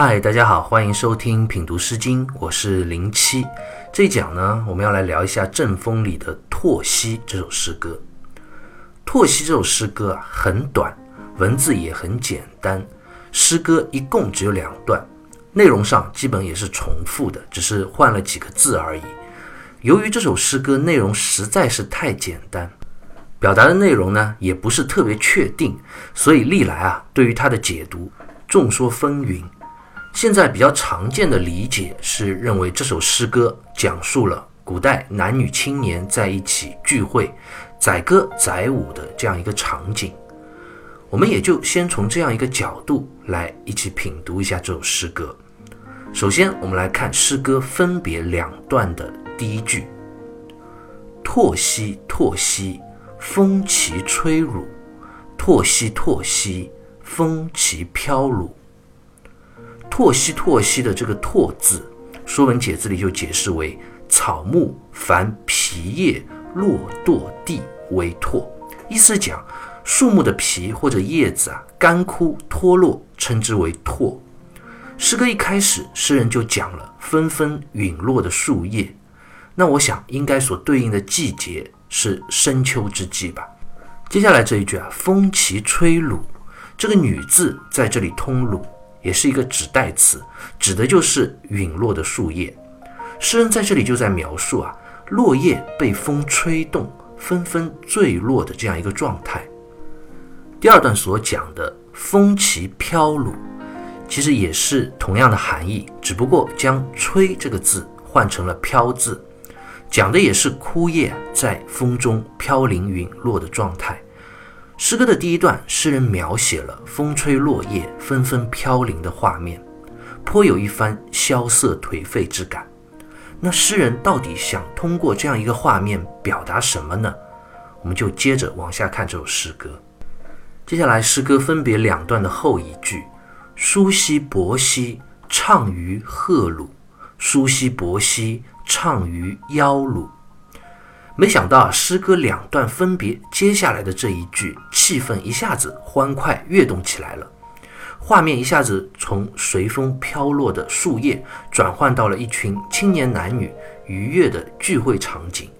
嗨，大家好，欢迎收听品读诗经，我是零七。这一讲呢，我们要来聊一下《正风》里的《拓西》这首诗歌。《拓西》这首诗歌啊，很短，文字也很简单。诗歌一共只有两段，内容上基本也是重复的，只是换了几个字而已。由于这首诗歌内容实在是太简单，表达的内容呢也不是特别确定，所以历来啊，对于它的解读众说纷纭。现在比较常见的理解是认为这首诗歌讲述了古代男女青年在一起聚会、载歌载舞的这样一个场景。我们也就先从这样一个角度来一起品读一下这首诗歌。首先，我们来看诗歌分别两段的第一句：“拓兮拓兮，风其吹汝；拓兮拓兮，风其飘汝。”拓兮拓兮的这个“拓”字，《说文解字》里就解释为草木凡皮叶落堕地为拓，意思讲树木的皮或者叶子啊干枯脱落，称之为拓。诗歌一开始，诗人就讲了纷纷陨落的树叶，那我想应该所对应的季节是深秋之际吧。接下来这一句啊，风起吹鲁，这个女字在这里通鲁。也是一个指代词，指的就是陨落的树叶。诗人在这里就在描述啊，落叶被风吹动，纷纷坠落的这样一个状态。第二段所讲的“风其飘鲁”，其实也是同样的含义，只不过将“吹”这个字换成了“飘”字，讲的也是枯叶在风中飘零陨落的状态。诗歌的第一段，诗人描写了风吹落叶纷纷飘零的画面，颇有一番萧瑟颓废之感。那诗人到底想通过这样一个画面表达什么呢？我们就接着往下看这首诗歌。接下来，诗歌分别两段的后一句：“舒兮伯兮，唱于赫鲁；舒兮伯兮，唱于夭鲁。”没想到，诗歌两段分别接下来的这一句，气氛一下子欢快跃动起来了，画面一下子从随风飘落的树叶转换到了一群青年男女愉悦的聚会场景。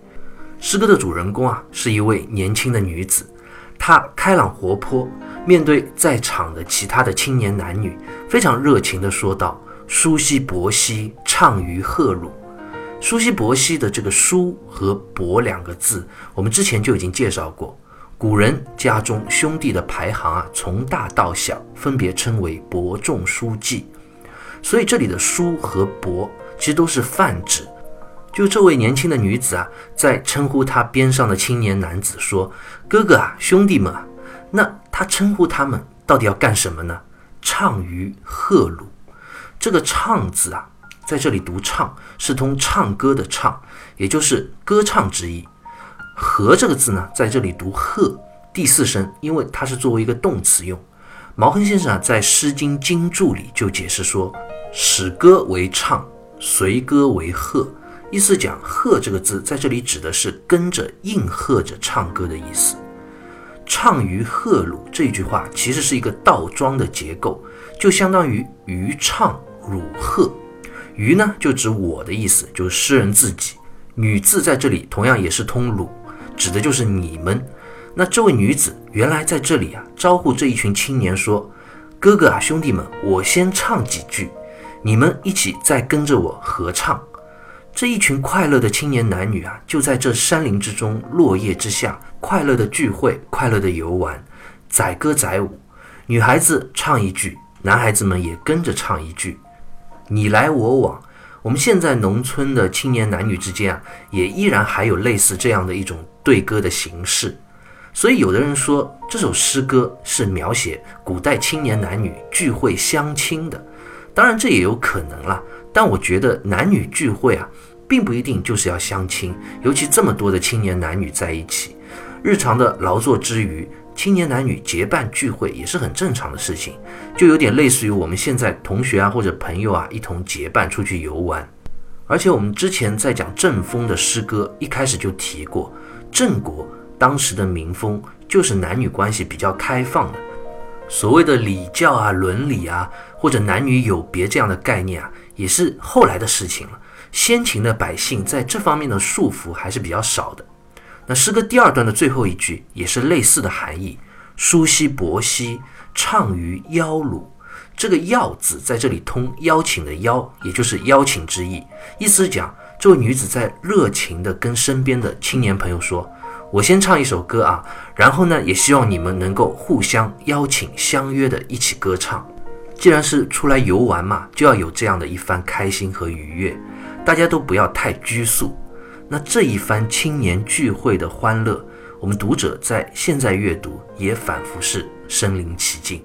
诗歌的主人公啊，是一位年轻的女子，她开朗活泼，面对在场的其他的青年男女，非常热情地说道：“舒兮伯兮，畅于鹤乳。”舒兮伯西的这个“舒”和“伯”两个字，我们之前就已经介绍过。古人家中兄弟的排行啊，从大到小，分别称为伯仲叔季。所以这里的“叔”和“伯”其实都是泛指。就这位年轻的女子啊，在称呼她边上的青年男子说：“哥哥啊，兄弟们啊。”那她称呼他们到底要干什么呢？唱于鹤鲁，这个“唱”字啊。在这里读“唱”是通唱歌的“唱”，也就是歌唱之意。和这个字呢，在这里读“和”，第四声，因为它是作为一个动词用。毛亨先生啊，在《诗经经注》里就解释说：“使歌为唱，随歌为和。”意思讲“和”这个字在这里指的是跟着应和着唱歌的意思。“唱于鹤鲁”这句话其实是一个倒装的结构，就相当于“于唱汝鹤”。鱼呢，就指我的意思，就是诗人自己。女字在这里同样也是通鲁，指的就是你们。那这位女子原来在这里啊，招呼这一群青年说：“哥哥啊，兄弟们，我先唱几句，你们一起再跟着我合唱。”这一群快乐的青年男女啊，就在这山林之中，落叶之下，快乐的聚会，快乐的游玩，载歌载舞。女孩子唱一句，男孩子们也跟着唱一句。你来我往，我们现在农村的青年男女之间啊，也依然还有类似这样的一种对歌的形式。所以有的人说这首诗歌是描写古代青年男女聚会相亲的，当然这也有可能啦。但我觉得男女聚会啊，并不一定就是要相亲，尤其这么多的青年男女在一起，日常的劳作之余。青年男女结伴聚会也是很正常的事情，就有点类似于我们现在同学啊或者朋友啊一同结伴出去游玩。而且我们之前在讲郑风的诗歌，一开始就提过，郑国当时的民风就是男女关系比较开放的。所谓的礼教啊、伦理啊，或者男女有别这样的概念啊，也是后来的事情了。先秦的百姓在这方面的束缚还是比较少的。那诗歌第二段的最后一句也是类似的含义：“舒兮伯兮，畅于腰鲁。”这个“邀”字在这里通邀请的“邀”，也就是邀请之意。意思是讲，这位女子在热情地跟身边的青年朋友说：“我先唱一首歌啊，然后呢，也希望你们能够互相邀请、相约的一起歌唱。既然是出来游玩嘛，就要有这样的一番开心和愉悦。大家都不要太拘束。那这一番青年聚会的欢乐，我们读者在现在阅读也仿佛是身临其境。”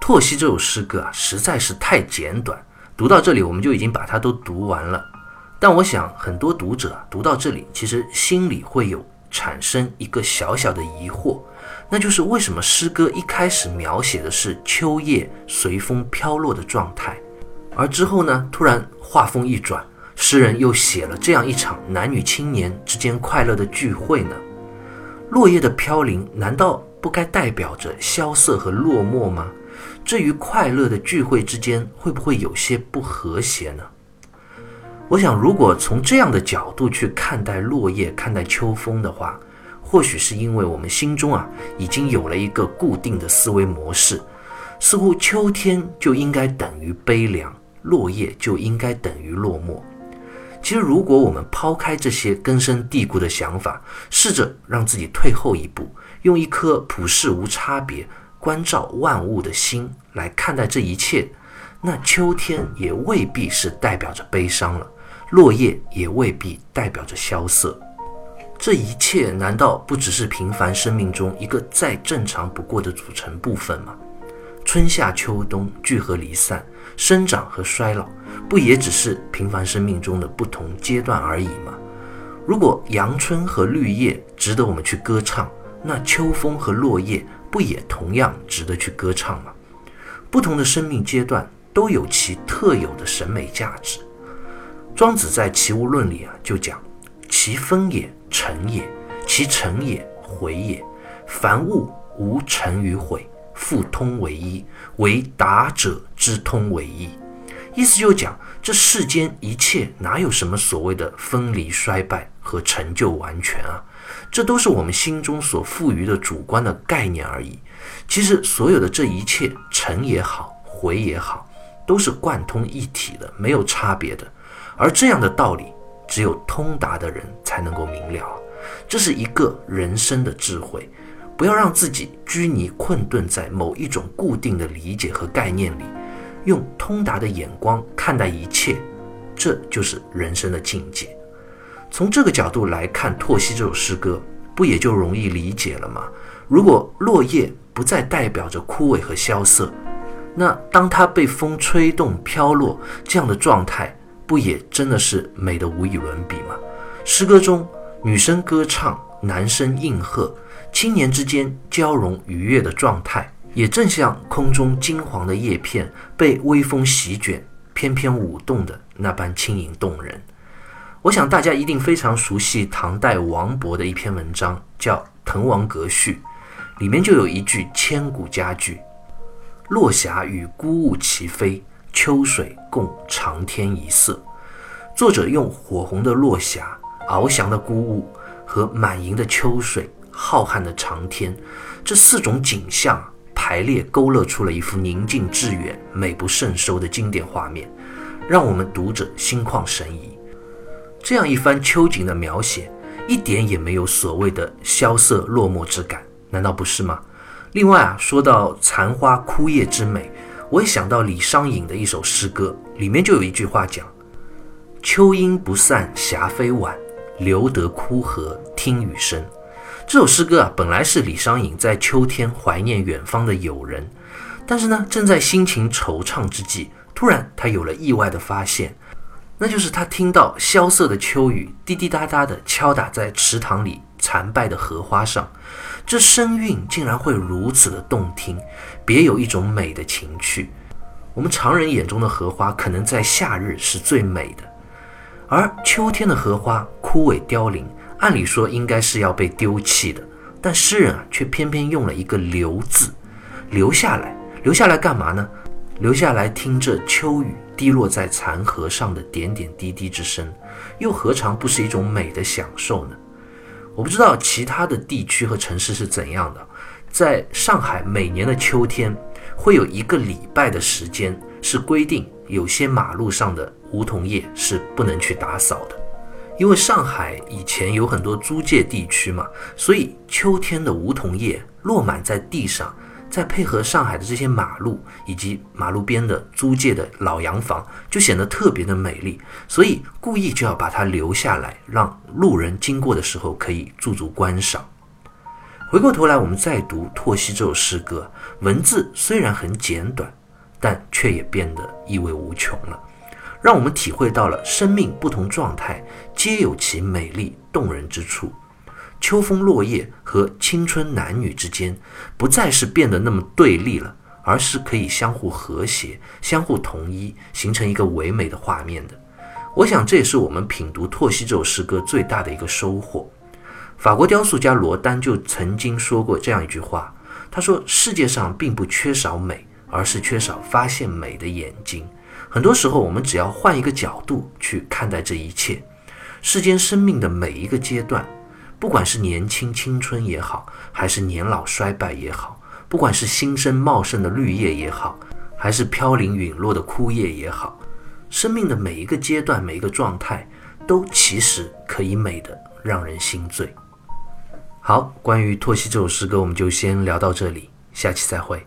《拓西》这首诗歌啊，实在是太简短。读到这里，我们就已经把它都读完了。但我想，很多读者读到这里，其实心里会有产生一个小小的疑惑，那就是为什么诗歌一开始描写的是秋叶随风飘落的状态，而之后呢，突然画风一转，诗人又写了这样一场男女青年之间快乐的聚会呢？落叶的飘零，难道不该代表着萧瑟和落寞吗？这与快乐的聚会之间会不会有些不和谐呢？我想，如果从这样的角度去看待落叶、看待秋风的话，或许是因为我们心中啊已经有了一个固定的思维模式，似乎秋天就应该等于悲凉，落叶就应该等于落寞。其实，如果我们抛开这些根深蒂固的想法，试着让自己退后一步，用一颗普世无差别。关照万物的心来看待这一切，那秋天也未必是代表着悲伤了，落叶也未必代表着萧瑟。这一切难道不只是平凡生命中一个再正常不过的组成部分吗？春夏秋冬聚合离散，生长和衰老，不也只是平凡生命中的不同阶段而已吗？如果阳春和绿叶值得我们去歌唱，那秋风和落叶。不也同样值得去歌唱吗？不同的生命阶段都有其特有的审美价值。庄子在《齐物论》里啊就讲：“其风也，成也；其成也，毁也。凡物无成与毁，复通为一，唯达者之通为一。”意思就讲，这世间一切哪有什么所谓的分离衰败和成就完全啊？这都是我们心中所赋予的主观的概念而已。其实，所有的这一切，成也好，毁也好，都是贯通一体的，没有差别的。而这样的道理，只有通达的人才能够明了。这是一个人生的智慧。不要让自己拘泥困顿在某一种固定的理解和概念里，用通达的眼光看待一切，这就是人生的境界。从这个角度来看，《拓西》这首诗歌，不也就容易理解了吗？如果落叶不再代表着枯萎和萧瑟，那当它被风吹动、飘落，这样的状态，不也真的是美得无与伦比吗？诗歌中，女生歌唱，男生应和，青年之间交融愉悦的状态，也正像空中金黄的叶片被微风席卷、翩翩舞动的那般轻盈动人。我想大家一定非常熟悉唐代王勃的一篇文章，叫《滕王阁序》，里面就有一句千古佳句：“落霞与孤鹜齐飞，秋水共长天一色。”作者用火红的落霞、翱翔的孤鹜和满盈的秋水、浩瀚的长天这四种景象排列，勾勒出了一幅宁静致远、美不胜收的经典画面，让我们读者心旷神怡。这样一番秋景的描写，一点也没有所谓的萧瑟落寞之感，难道不是吗？另外啊，说到残花枯叶之美，我也想到李商隐的一首诗歌，里面就有一句话讲：“秋阴不散霞飞晚，留得枯荷听雨声。”这首诗歌啊，本来是李商隐在秋天怀念远方的友人，但是呢，正在心情惆怅之际，突然他有了意外的发现。那就是他听到萧瑟的秋雨滴滴答答地敲打在池塘里残败的荷花上，这声韵竟然会如此的动听，别有一种美的情趣。我们常人眼中的荷花，可能在夏日是最美的，而秋天的荷花枯萎凋零，按理说应该是要被丢弃的，但诗人啊却偏偏用了一个“留”字，留下来，留下来干嘛呢？留下来听着秋雨滴落在残荷上的点点滴滴之声，又何尝不是一种美的享受呢？我不知道其他的地区和城市是怎样的，在上海每年的秋天，会有一个礼拜的时间是规定，有些马路上的梧桐叶是不能去打扫的。因为上海以前有很多租界地区嘛，所以秋天的梧桐叶落满在地上，再配合上海的这些马路以及马路边的租界的老洋房，就显得特别的美丽。所以故意就要把它留下来，让路人经过的时候可以驻足观赏。回过头来，我们再读《拓西》这首诗歌，文字虽然很简短，但却也变得意味无穷了。让我们体会到了生命不同状态皆有其美丽动人之处。秋风落叶和青春男女之间，不再是变得那么对立了，而是可以相互和谐、相互统一，形成一个唯美的画面的。我想这也是我们品读《拓西》这首诗歌最大的一个收获。法国雕塑家罗丹就曾经说过这样一句话：“他说，世界上并不缺少美，而是缺少发现美的眼睛。”很多时候，我们只要换一个角度去看待这一切，世间生命的每一个阶段，不管是年轻青春也好，还是年老衰败也好，不管是新生茂盛的绿叶也好，还是飘零陨落的枯叶也好，生命的每一个阶段、每一个状态，都其实可以美得让人心醉。好，关于《托西》这首诗歌，我们就先聊到这里，下期再会。